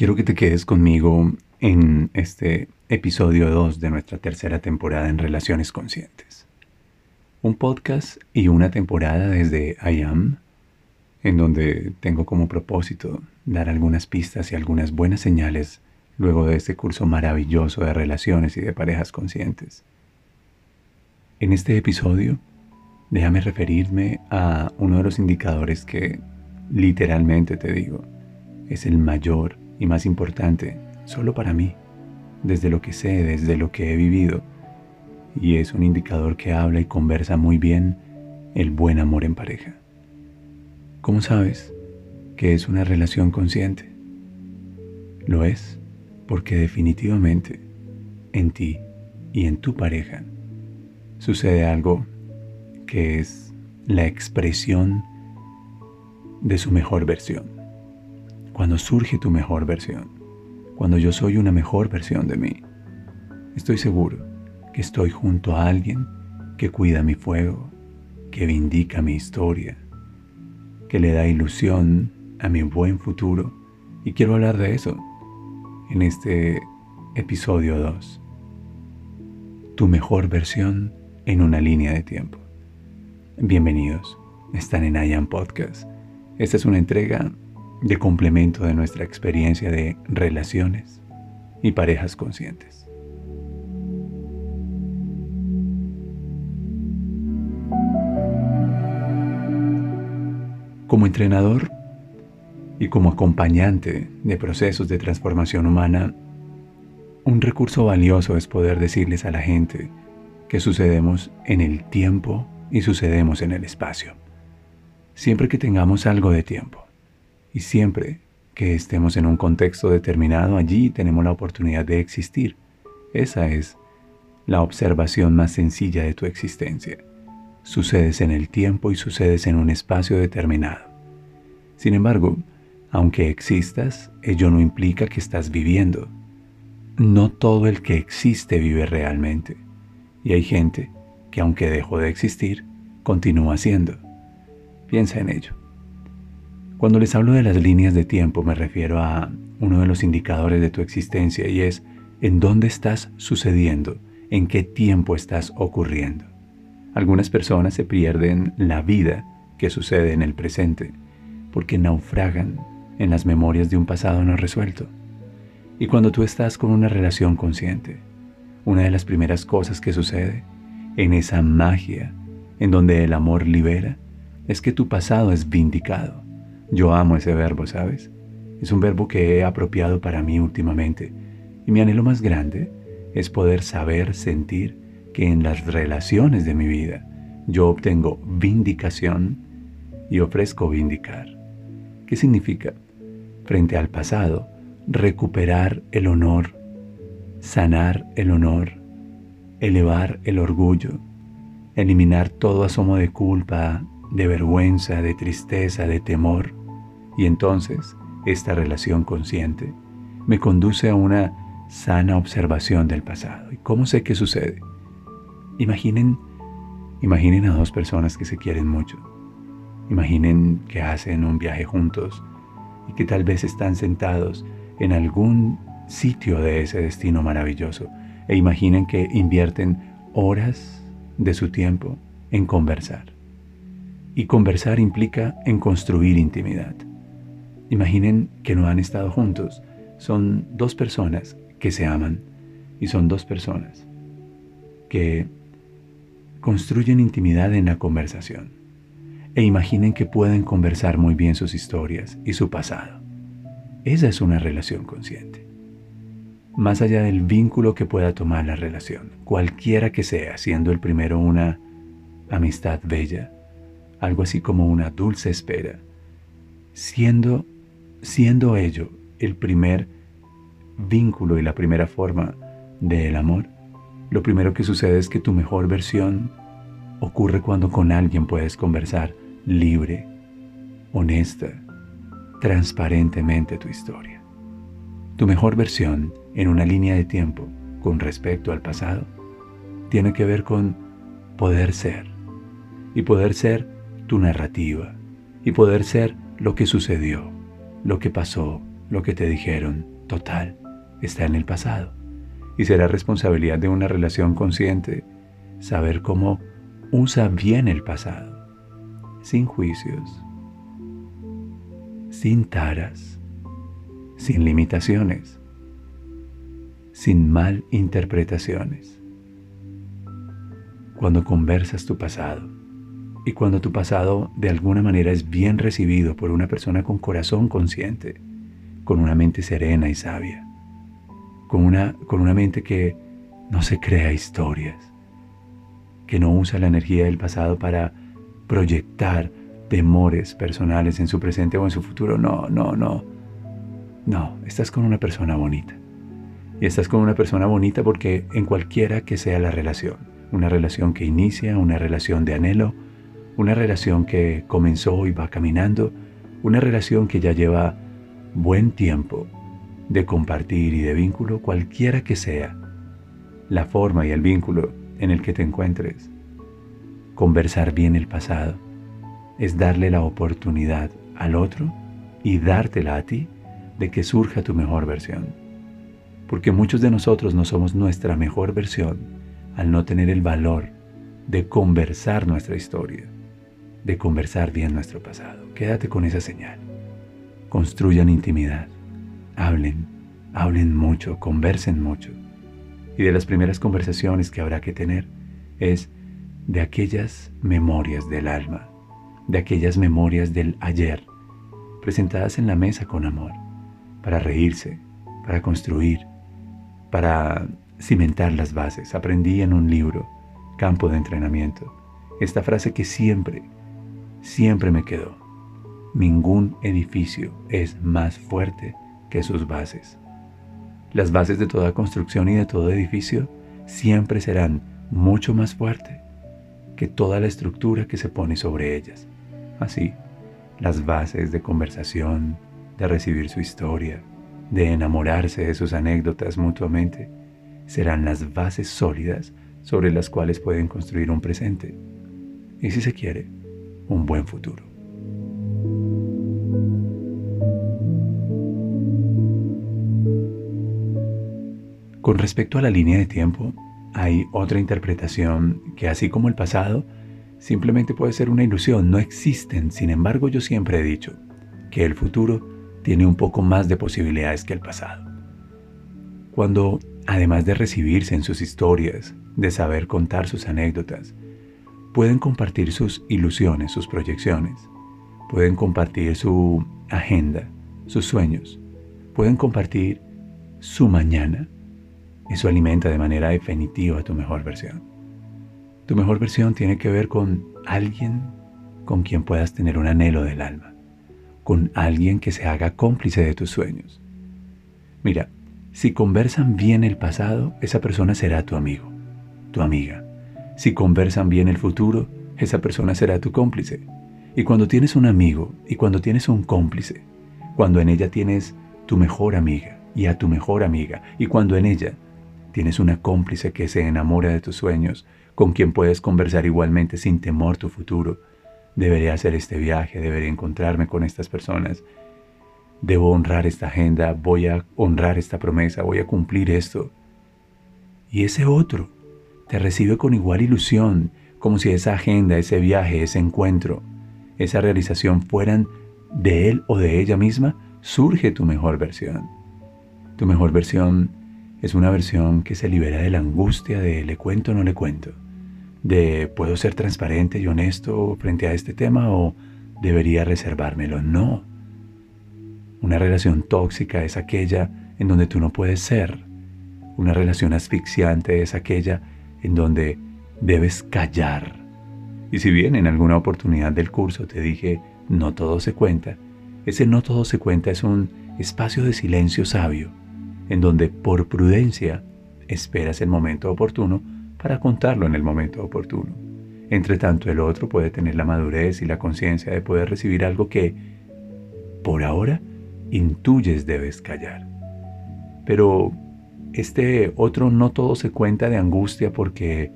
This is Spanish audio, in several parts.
Quiero que te quedes conmigo en este episodio 2 de nuestra tercera temporada en Relaciones Conscientes. Un podcast y una temporada desde I Am, en donde tengo como propósito dar algunas pistas y algunas buenas señales luego de este curso maravilloso de relaciones y de parejas conscientes. En este episodio, déjame referirme a uno de los indicadores que literalmente te digo es el mayor y más importante, solo para mí, desde lo que sé, desde lo que he vivido, y es un indicador que habla y conversa muy bien el buen amor en pareja. ¿Cómo sabes que es una relación consciente? Lo es porque definitivamente en ti y en tu pareja sucede algo que es la expresión de su mejor versión cuando surge tu mejor versión, cuando yo soy una mejor versión de mí, estoy seguro que estoy junto a alguien que cuida mi fuego, que vindica mi historia, que le da ilusión a mi buen futuro. Y quiero hablar de eso en este episodio 2. Tu mejor versión en una línea de tiempo. Bienvenidos, están en IAM Podcast. Esta es una entrega de complemento de nuestra experiencia de relaciones y parejas conscientes. Como entrenador y como acompañante de procesos de transformación humana, un recurso valioso es poder decirles a la gente que sucedemos en el tiempo y sucedemos en el espacio. Siempre que tengamos algo de tiempo, y siempre que estemos en un contexto determinado, allí tenemos la oportunidad de existir. Esa es la observación más sencilla de tu existencia. Sucedes en el tiempo y sucedes en un espacio determinado. Sin embargo, aunque existas, ello no implica que estás viviendo. No todo el que existe vive realmente. Y hay gente que aunque dejó de existir, continúa siendo. Piensa en ello. Cuando les hablo de las líneas de tiempo me refiero a uno de los indicadores de tu existencia y es en dónde estás sucediendo, en qué tiempo estás ocurriendo. Algunas personas se pierden la vida que sucede en el presente porque naufragan en las memorias de un pasado no resuelto. Y cuando tú estás con una relación consciente, una de las primeras cosas que sucede en esa magia en donde el amor libera es que tu pasado es vindicado yo amo ese verbo, ¿sabes? Es un verbo que he apropiado para mí últimamente. Y mi anhelo más grande es poder saber, sentir que en las relaciones de mi vida yo obtengo vindicación y ofrezco vindicar. ¿Qué significa? Frente al pasado, recuperar el honor, sanar el honor, elevar el orgullo, eliminar todo asomo de culpa, de vergüenza, de tristeza, de temor, y entonces esta relación consciente me conduce a una sana observación del pasado. ¿Y cómo sé qué sucede? Imaginen, imaginen a dos personas que se quieren mucho. Imaginen que hacen un viaje juntos y que tal vez están sentados en algún sitio de ese destino maravilloso. E imaginen que invierten horas de su tiempo en conversar. Y conversar implica en construir intimidad. Imaginen que no han estado juntos. Son dos personas que se aman y son dos personas que construyen intimidad en la conversación. E imaginen que pueden conversar muy bien sus historias y su pasado. Esa es una relación consciente. más allá del vínculo que pueda tomar la relación, cualquiera que sea, siendo el primero una amistad bella, algo así como una dulce espera, siendo, siendo ello el primer vínculo y la primera forma del amor, lo primero que sucede es que tu mejor versión ocurre cuando con alguien puedes conversar libre, honesta, transparentemente tu historia. Tu mejor versión en una línea de tiempo con respecto al pasado tiene que ver con poder ser y poder ser tu narrativa y poder ser lo que sucedió, lo que pasó, lo que te dijeron, total, está en el pasado. Y será responsabilidad de una relación consciente saber cómo usa bien el pasado, sin juicios, sin taras, sin limitaciones, sin mal interpretaciones. Cuando conversas tu pasado y cuando tu pasado de alguna manera es bien recibido por una persona con corazón consciente, con una mente serena y sabia, con una, con una mente que no se crea historias, que no usa la energía del pasado para proyectar temores personales en su presente o en su futuro. No, no, no. No, estás con una persona bonita. Y estás con una persona bonita porque en cualquiera que sea la relación, una relación que inicia, una relación de anhelo, una relación que comenzó y va caminando, una relación que ya lleva buen tiempo de compartir y de vínculo, cualquiera que sea la forma y el vínculo en el que te encuentres. Conversar bien el pasado es darle la oportunidad al otro y dártela a ti de que surja tu mejor versión. Porque muchos de nosotros no somos nuestra mejor versión al no tener el valor de conversar nuestra historia, de conversar bien nuestro pasado. Quédate con esa señal. Construyan intimidad, hablen, hablen mucho, conversen mucho. Y de las primeras conversaciones que habrá que tener es de aquellas memorias del alma, de aquellas memorias del ayer, presentadas en la mesa con amor, para reírse, para construir, para cimentar las bases. Aprendí en un libro, Campo de Entrenamiento, esta frase que siempre, siempre me quedó. Ningún edificio es más fuerte que sus bases. Las bases de toda construcción y de todo edificio siempre serán mucho más fuertes que toda la estructura que se pone sobre ellas. Así, las bases de conversación, de recibir su historia, de enamorarse de sus anécdotas mutuamente, serán las bases sólidas sobre las cuales pueden construir un presente y, si se quiere, un buen futuro. Con respecto a la línea de tiempo, hay otra interpretación que así como el pasado, simplemente puede ser una ilusión, no existen. Sin embargo, yo siempre he dicho que el futuro tiene un poco más de posibilidades que el pasado. Cuando, además de recibirse en sus historias, de saber contar sus anécdotas, pueden compartir sus ilusiones, sus proyecciones, pueden compartir su agenda, sus sueños, pueden compartir su mañana, eso alimenta de manera definitiva tu mejor versión. Tu mejor versión tiene que ver con alguien con quien puedas tener un anhelo del alma, con alguien que se haga cómplice de tus sueños. Mira, si conversan bien el pasado, esa persona será tu amigo, tu amiga. Si conversan bien el futuro, esa persona será tu cómplice. Y cuando tienes un amigo y cuando tienes un cómplice, cuando en ella tienes tu mejor amiga y a tu mejor amiga, y cuando en ella Tienes una cómplice que se enamora de tus sueños, con quien puedes conversar igualmente sin temor tu futuro. Deberé hacer este viaje, deberé encontrarme con estas personas. Debo honrar esta agenda, voy a honrar esta promesa, voy a cumplir esto. Y ese otro te recibe con igual ilusión, como si esa agenda, ese viaje, ese encuentro, esa realización fueran de él o de ella misma, surge tu mejor versión. Tu mejor versión es una versión que se libera de la angustia de le cuento o no le cuento, de puedo ser transparente y honesto frente a este tema o debería reservármelo. No. Una relación tóxica es aquella en donde tú no puedes ser, Una relación asfixiante es aquella en donde debes callar. Y si bien en alguna oportunidad del curso te dije, no todo se cuenta, ese no todo se cuenta es un espacio de silencio sabio, en donde por prudencia esperas el momento oportuno para contarlo en el momento oportuno. Entre tanto, el otro puede tener la madurez y la conciencia de poder recibir algo que, por ahora, intuyes debes callar. Pero este otro no todo se cuenta de angustia porque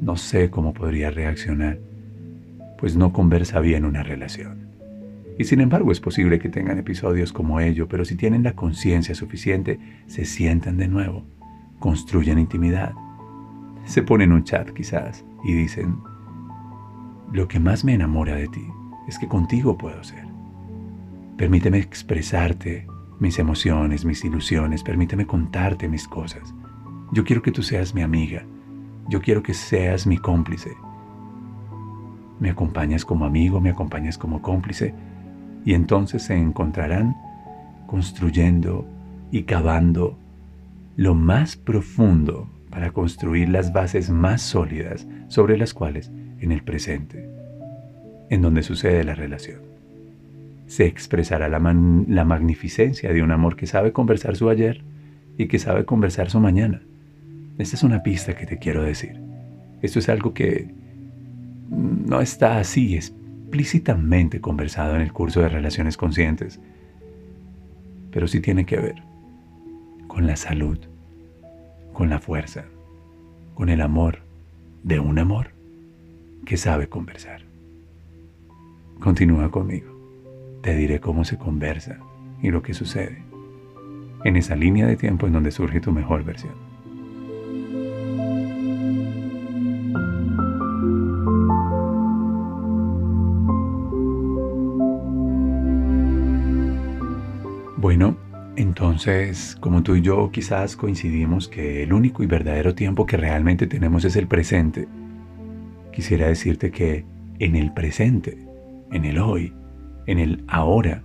no sé cómo podría reaccionar, pues no conversa bien una relación. Y sin embargo es posible que tengan episodios como ello, pero si tienen la conciencia suficiente, se sientan de nuevo, construyen intimidad, se ponen un chat quizás y dicen, lo que más me enamora de ti es que contigo puedo ser. Permíteme expresarte mis emociones, mis ilusiones, permíteme contarte mis cosas. Yo quiero que tú seas mi amiga, yo quiero que seas mi cómplice. Me acompañas como amigo, me acompañas como cómplice, y entonces se encontrarán construyendo y cavando lo más profundo para construir las bases más sólidas sobre las cuales en el presente, en donde sucede la relación, se expresará la, magnificencia de un amor que sabe conversar su ayer y que sabe conversar su mañana esta es una pista que te quiero decir. Esto es algo que no está así explícitamente conversado en el curso de relaciones conscientes, pero sí tiene que ver con la salud, con la fuerza, con el amor de un amor que sabe conversar. Continúa conmigo. Te diré cómo se conversa y lo que sucede en esa línea de tiempo en donde surge tu mejor versión. Bueno, entonces, como tú y yo quizás coincidimos que el único y verdadero tiempo que realmente tenemos es el presente, quisiera decirte que en el presente, en el hoy, en el ahora,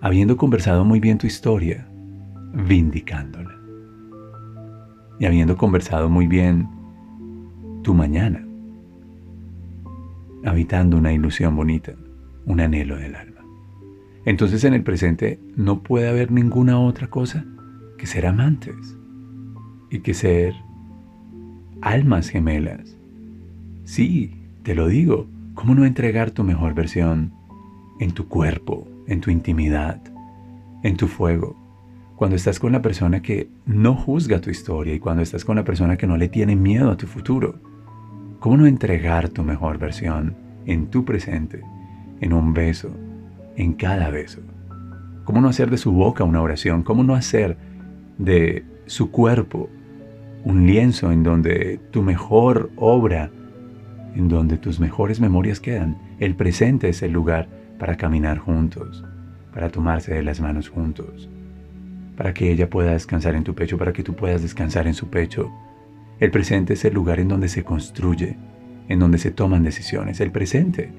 habiendo conversado muy bien tu historia, vindicándola, y habiendo conversado muy bien tu mañana, habitando una ilusión bonita, un anhelo del alma. Entonces en el presente no puede haber ninguna otra cosa que ser amantes y que ser almas gemelas. Sí, te lo digo, ¿cómo no entregar tu mejor versión en tu cuerpo, en tu intimidad, en tu fuego? Cuando estás con la persona que no juzga tu historia y cuando estás con la persona que no le tiene miedo a tu futuro, ¿cómo no entregar tu mejor versión en tu presente, en un beso, en cada beso. ¿Cómo no hacer de su boca una oración? ¿Cómo no hacer de su cuerpo un lienzo en donde tu mejor obra, en donde tus mejores memorias quedan? El presente es el lugar para caminar juntos, para tomarse de las manos juntos, para que ella pueda descansar en tu pecho, para que tú puedas descansar en su pecho. El presente es el lugar en donde se construye, en donde se toman decisiones. El presente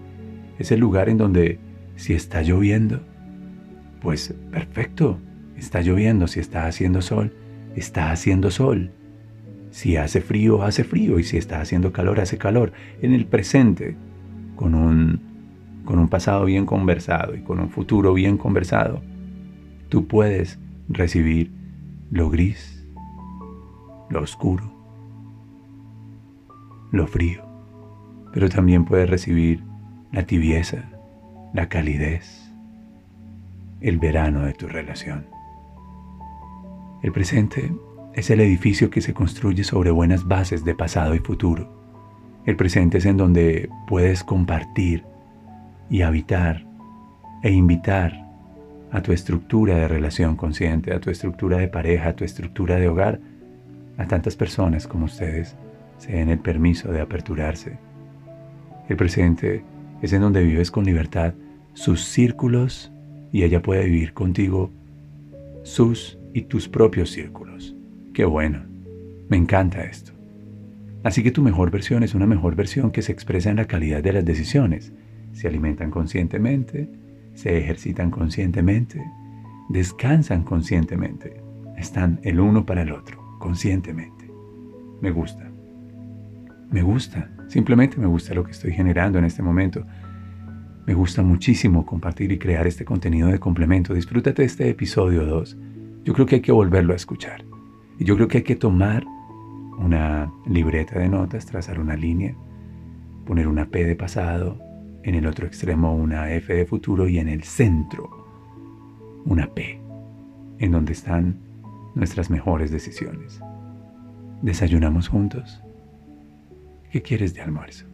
es el lugar en donde si está lloviendo, pues perfecto, está lloviendo. Si está haciendo sol, está haciendo sol. Si hace frío, hace frío. Y si está haciendo calor, hace calor. En el presente, con un, con un pasado bien conversado y con un futuro bien conversado, tú puedes recibir lo gris, lo oscuro, lo frío. Pero también puedes recibir la tibieza, la calidez, el verano de tu relación. El presente es el edificio que se construye sobre buenas bases de pasado y futuro. El presente es en donde puedes compartir y habitar e invitar a tu estructura de relación consciente, a tu estructura de pareja, a tu estructura de hogar, a tantas personas como ustedes se den el permiso de aperturarse. El presente es en donde vives con libertad sus círculos y ella puede vivir contigo sus y tus propios círculos. Qué bueno, me encanta esto. Así que tu mejor versión es una mejor versión que se expresa en la calidad de las decisiones. Se alimentan conscientemente, se ejercitan conscientemente, descansan conscientemente, están el uno para el otro, conscientemente. Me gusta. Me gusta. Simplemente me gusta lo que estoy generando en este momento. Me gusta muchísimo compartir y crear este contenido de complemento. Disfrútate este episodio 2. Yo creo que hay que volverlo a escuchar. Y yo creo que hay que tomar una libreta de notas, trazar una línea, poner una P de pasado, en el otro extremo una F de futuro y en el centro una P, en donde están nuestras mejores decisiones. ¿Desayunamos juntos? ¿Qué quieres de almuerzo?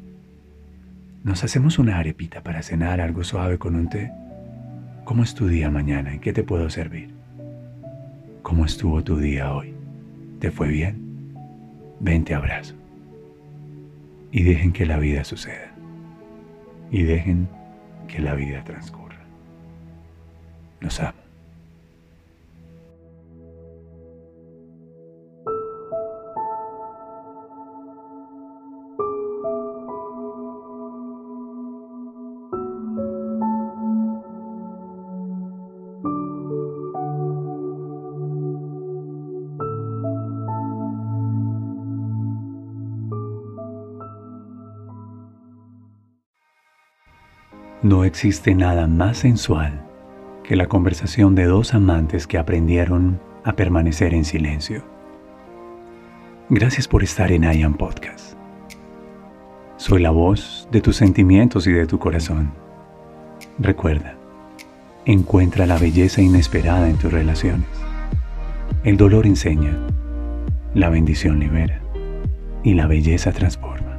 ¿Nos hacemos una arepita para cenar algo suave con un té? ¿Cómo es tu día mañana? ¿En qué te puedo servir? ¿Cómo estuvo tu día hoy? ¿Te fue bien? Ven, te abrazo. Y dejen que la vida suceda. Y dejen que la vida transcurra. Los amo. Existe nada más sensual que la conversación de dos amantes que aprendieron a permanecer en silencio. Gracias por estar en I Podcast. Soy la voz de tus sentimientos y de tu corazón. Recuerda, encuentra la belleza inesperada en tus relaciones. El dolor enseña, la bendición libera y la belleza transforma.